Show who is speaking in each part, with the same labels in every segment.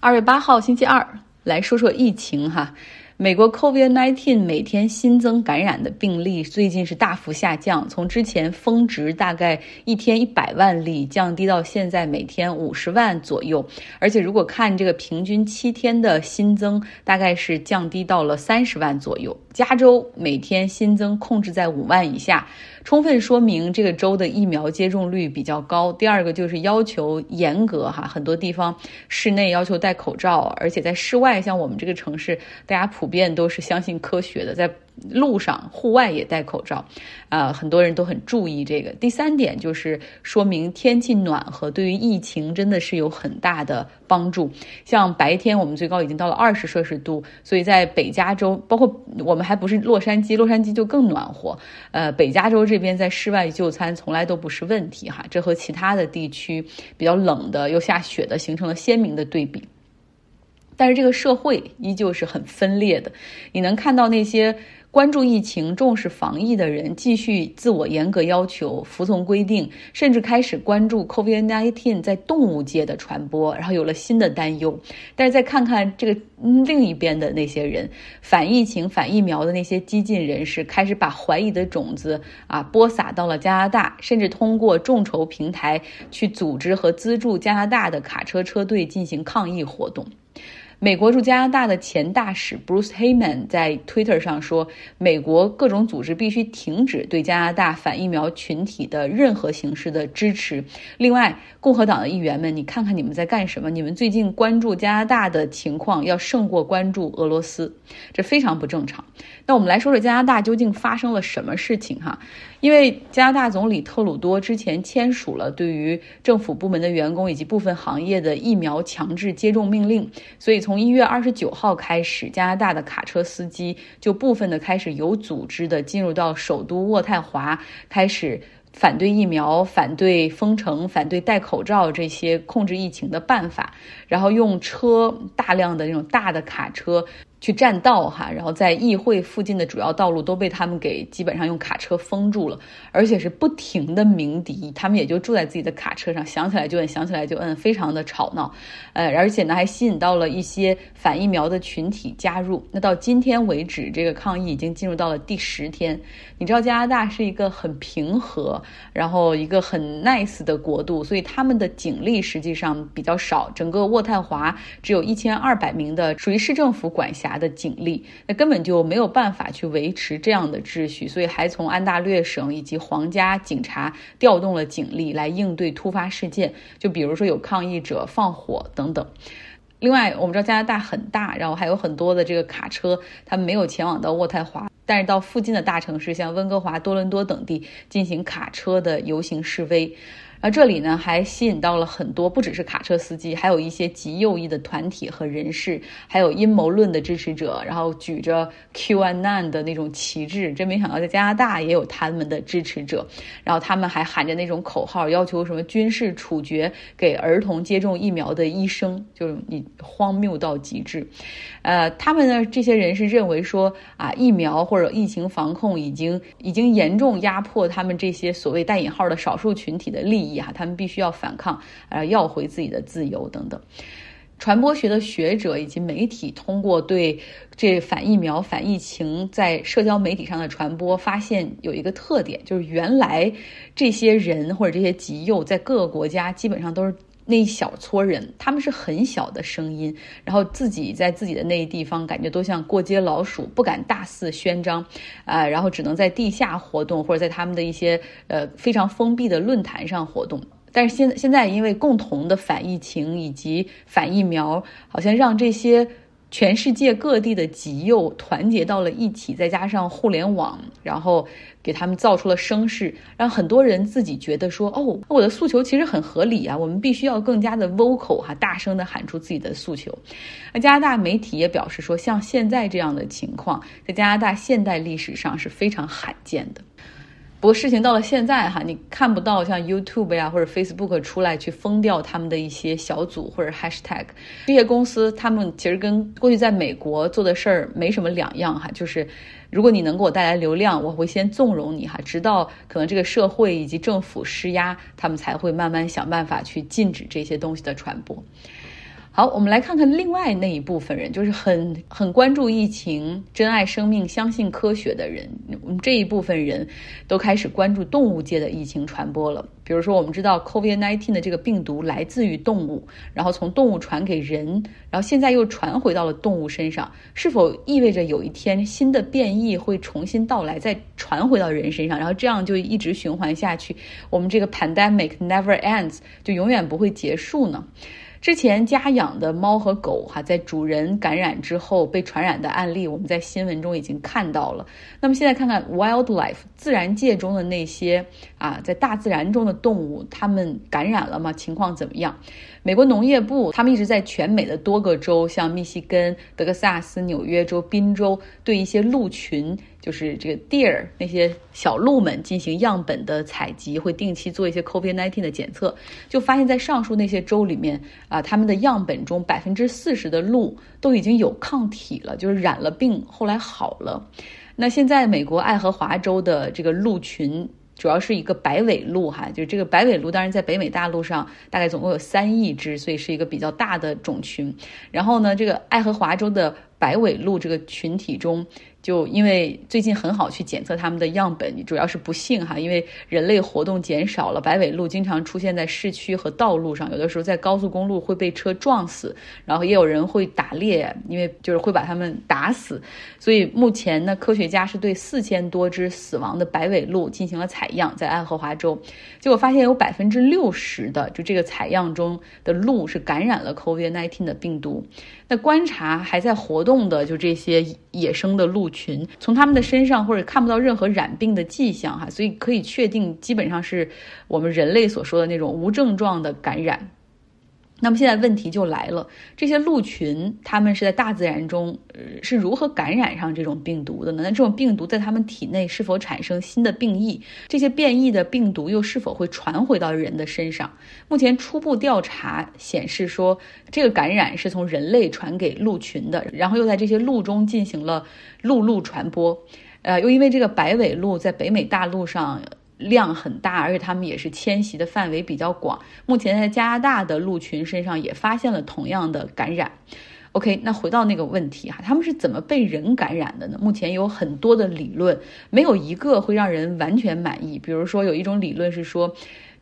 Speaker 1: 二月八号星期二，来说说疫情哈。美国 COVID-19 每天新增感染的病例最近是大幅下降，从之前峰值大概一天一百万例，降低到现在每天五十万左右。而且如果看这个平均七天的新增，大概是降低到了三十万左右。加州每天新增控制在五万以下，充分说明这个州的疫苗接种率比较高。第二个就是要求严格哈，很多地方室内要求戴口罩，而且在室外，像我们这个城市，大家普普遍都是相信科学的，在。路上、户外也戴口罩，啊，很多人都很注意这个。第三点就是说明天气暖和对于疫情真的是有很大的帮助。像白天我们最高已经到了二十摄氏度，所以在北加州，包括我们还不是洛杉矶，洛杉矶就更暖和。呃，北加州这边在室外就餐从来都不是问题哈，这和其他的地区比较冷的又下雪的形成了鲜明的对比。但是这个社会依旧是很分裂的，你能看到那些。关注疫情、重视防疫的人继续自我严格要求、服从规定，甚至开始关注 COVID-19 在动物界的传播，然后有了新的担忧。但是再看看这个另一边的那些人，反疫情、反疫苗的那些激进人士，开始把怀疑的种子啊播撒到了加拿大，甚至通过众筹平台去组织和资助加拿大的卡车车队进行抗议活动。美国驻加拿大的前大使 Bruce Heyman 在 Twitter 上说：“美国各种组织必须停止对加拿大反疫苗群体的任何形式的支持。”另外，共和党的议员们，你看看你们在干什么？你们最近关注加拿大的情况要胜过关注俄罗斯，这非常不正常。那我们来说说加拿大究竟发生了什么事情哈？因为加拿大总理特鲁多之前签署了对于政府部门的员工以及部分行业的疫苗强制接种命令，所以从一月二十九号开始，加拿大的卡车司机就部分的开始有组织的进入到首都渥太华，开始反对疫苗、反对封城、反对戴口罩这些控制疫情的办法，然后用车大量的那种大的卡车。去占道哈，然后在议会附近的主要道路都被他们给基本上用卡车封住了，而且是不停的鸣笛，他们也就住在自己的卡车上，想起来就摁，想起来就摁，非常的吵闹，呃，而且呢还吸引到了一些反疫苗的群体加入。那到今天为止，这个抗议已经进入到了第十天。你知道加拿大是一个很平和，然后一个很 nice 的国度，所以他们的警力实际上比较少，整个渥太华只有一千二百名的属于市政府管辖。的警力，那根本就没有办法去维持这样的秩序，所以还从安大略省以及皇家警察调动了警力来应对突发事件，就比如说有抗议者放火等等。另外，我们知道加拿大很大，然后还有很多的这个卡车，他们没有前往到渥太华，但是到附近的大城市，像温哥华、多伦多等地进行卡车的游行示威。而这里呢，还吸引到了很多，不只是卡车司机，还有一些极右翼的团体和人士，还有阴谋论的支持者，然后举着 QAnon 的那种旗帜。真没想到，在加拿大也有他们的支持者。然后他们还喊着那种口号，要求什么军事处决给儿童接种疫苗的医生，就是你荒谬到极致。呃，他们呢，这些人是认为说啊，疫苗或者疫情防控已经已经严重压迫他们这些所谓带引号的少数群体的利益。意哈，他们必须要反抗，呃，要回自己的自由等等。传播学的学者以及媒体通过对这反疫苗、反疫情在社交媒体上的传播，发现有一个特点，就是原来这些人或者这些极右在各个国家基本上都是那一小撮人，他们是很小的声音，然后自己在自己的那一地方感觉都像过街老鼠，不敢大肆宣张，啊，然后只能在地下活动或者在他们的一些呃非常封闭的论坛上活动。但是现现在因为共同的反疫情以及反疫苗，好像让这些全世界各地的极右团结到了一起，再加上互联网，然后给他们造出了声势，让很多人自己觉得说：“哦，我的诉求其实很合理啊，我们必须要更加的 vocal 哈，大声的喊出自己的诉求。”那加拿大媒体也表示说，像现在这样的情况，在加拿大现代历史上是非常罕见的。不过事情到了现在哈，你看不到像 YouTube 呀或者 Facebook 出来去封掉他们的一些小组或者 Hashtag，这些公司他们其实跟过去在美国做的事儿没什么两样哈，就是如果你能给我带来流量，我会先纵容你哈，直到可能这个社会以及政府施压，他们才会慢慢想办法去禁止这些东西的传播。好，我们来看看另外那一部分人，就是很很关注疫情、珍爱生命、相信科学的人。我们这一部分人都开始关注动物界的疫情传播了。比如说，我们知道 COVID-19 的这个病毒来自于动物，然后从动物传给人，然后现在又传回到了动物身上，是否意味着有一天新的变异会重新到来，再传回到人身上，然后这样就一直循环下去？我们这个 pandemic never ends，就永远不会结束呢？之前家养的猫和狗哈，在主人感染之后被传染的案例，我们在新闻中已经看到了。那么现在看看 wildlife 自然界中的那些啊，在大自然中的动物，它们感染了吗？情况怎么样？美国农业部他们一直在全美的多个州，像密西根、德克萨斯、纽约州、宾州，对一些鹿群。就是这个 deer 那些小鹿们进行样本的采集，会定期做一些 COVID-19 的检测，就发现，在上述那些州里面啊，他们的样本中百分之四十的鹿都已经有抗体了，就是染了病后来好了。那现在美国爱荷华州的这个鹿群。主要是一个白尾鹿哈，就这个白尾鹿，当然在北美大陆上大概总共有三亿只，所以是一个比较大的种群。然后呢，这个爱荷华州的白尾鹿这个群体中。就因为最近很好去检测它们的样本，主要是不幸哈，因为人类活动减少了，白尾鹿经常出现在市区和道路上，有的时候在高速公路会被车撞死，然后也有人会打猎，因为就是会把它们打死。所以目前呢，科学家是对四千多只死亡的白尾鹿进行了采样，在爱荷华州，结果发现有百分之六十的就这个采样中的鹿是感染了 COVID-19 的病毒。那观察还在活动的就这些野生的鹿群，从他们的身上或者看不到任何染病的迹象哈，所以可以确定基本上是我们人类所说的那种无症状的感染。那么现在问题就来了，这些鹿群它们是在大自然中，呃，是如何感染上这种病毒的呢？那这种病毒在它们体内是否产生新的病异？这些变异的病毒又是否会传回到人的身上？目前初步调查显示说，这个感染是从人类传给鹿群的，然后又在这些鹿中进行了鹿鹿传播。呃，又因为这个白尾鹿在北美大陆上。量很大，而且它们也是迁徙的范围比较广。目前在加拿大的鹿群身上也发现了同样的感染。OK，那回到那个问题哈，他们是怎么被人感染的呢？目前有很多的理论，没有一个会让人完全满意。比如说，有一种理论是说。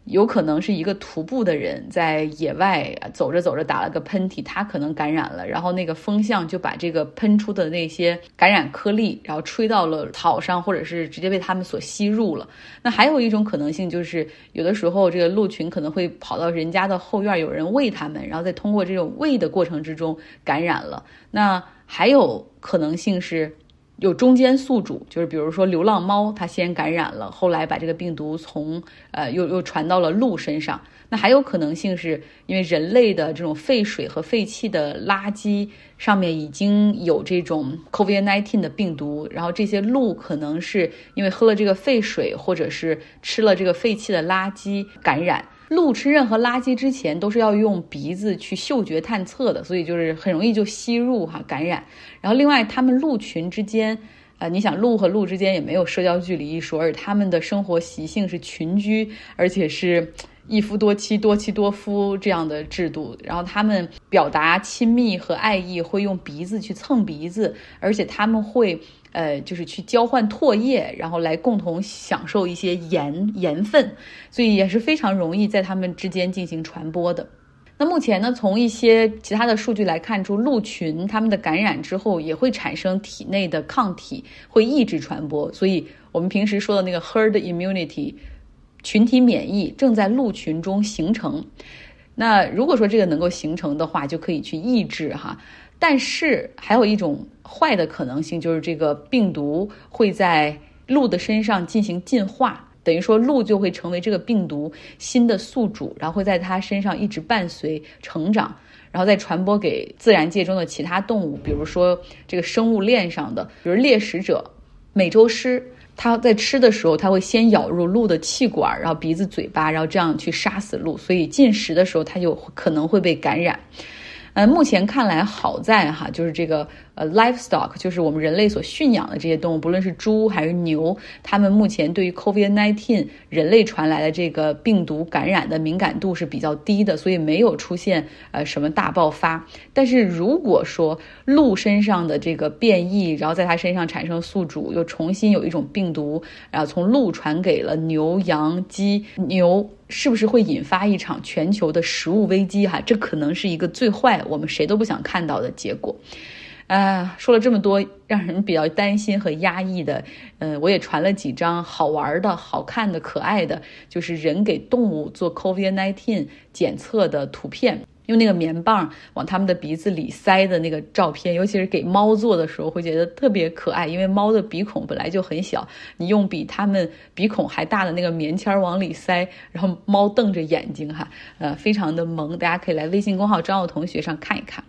Speaker 1: 有可能是一个徒步的人在野外走着走着打了个喷嚏，他可能感染了，然后那个风向就把这个喷出的那些感染颗粒，然后吹到了草上，或者是直接被他们所吸入了。那还有一种可能性就是，有的时候这个鹿群可能会跑到人家的后院，有人喂它们，然后再通过这种喂的过程之中感染了。那还有可能性是。有中间宿主，就是比如说流浪猫，它先感染了，后来把这个病毒从呃又又传到了鹿身上。那还有可能性是因为人类的这种废水和废弃的垃圾上面已经有这种 COVID-19 的病毒，然后这些鹿可能是因为喝了这个废水或者是吃了这个废弃的垃圾感染。鹿吃任何垃圾之前都是要用鼻子去嗅觉探测的，所以就是很容易就吸入哈感染。然后另外，它们鹿群之间，呃，你想鹿和鹿之间也没有社交距离一说，而它们的生活习性是群居，而且是一夫多妻、多妻多夫这样的制度。然后他们表达亲密和爱意会用鼻子去蹭鼻子，而且他们会。呃，就是去交换唾液，然后来共同享受一些盐盐分，所以也是非常容易在他们之间进行传播的。那目前呢，从一些其他的数据来看出，鹿群它们的感染之后也会产生体内的抗体，会抑制传播。所以我们平时说的那个 herd immunity，群体免疫正在鹿群中形成。那如果说这个能够形成的话，就可以去抑制哈。但是还有一种坏的可能性，就是这个病毒会在鹿的身上进行进化，等于说鹿就会成为这个病毒新的宿主，然后会在它身上一直伴随成长，然后再传播给自然界中的其他动物，比如说这个生物链上的，比如猎食者美洲狮，它在吃的时候，它会先咬入鹿的气管，然后鼻子、嘴巴，然后这样去杀死鹿，所以进食的时候它就可能会被感染。呃，目前看来好在哈，就是这个呃，livestock，就是我们人类所驯养的这些动物，不论是猪还是牛，它们目前对于 COVID-19 人类传来的这个病毒感染的敏感度是比较低的，所以没有出现呃什么大爆发。但是如果说鹿身上的这个变异，然后在它身上产生宿主，又重新有一种病毒，然后从鹿传给了牛、羊、鸡、牛。是不是会引发一场全球的食物危机？哈，这可能是一个最坏，我们谁都不想看到的结果。啊，说了这么多让人比较担心和压抑的，嗯，我也传了几张好玩的、好看的、可爱的，就是人给动物做 COVID-19 检测的图片。用那个棉棒往他们的鼻子里塞的那个照片，尤其是给猫做的时候，会觉得特别可爱，因为猫的鼻孔本来就很小，你用比它们鼻孔还大的那个棉签往里塞，然后猫瞪着眼睛哈，呃，非常的萌，大家可以来微信公号张奥同学上看一看。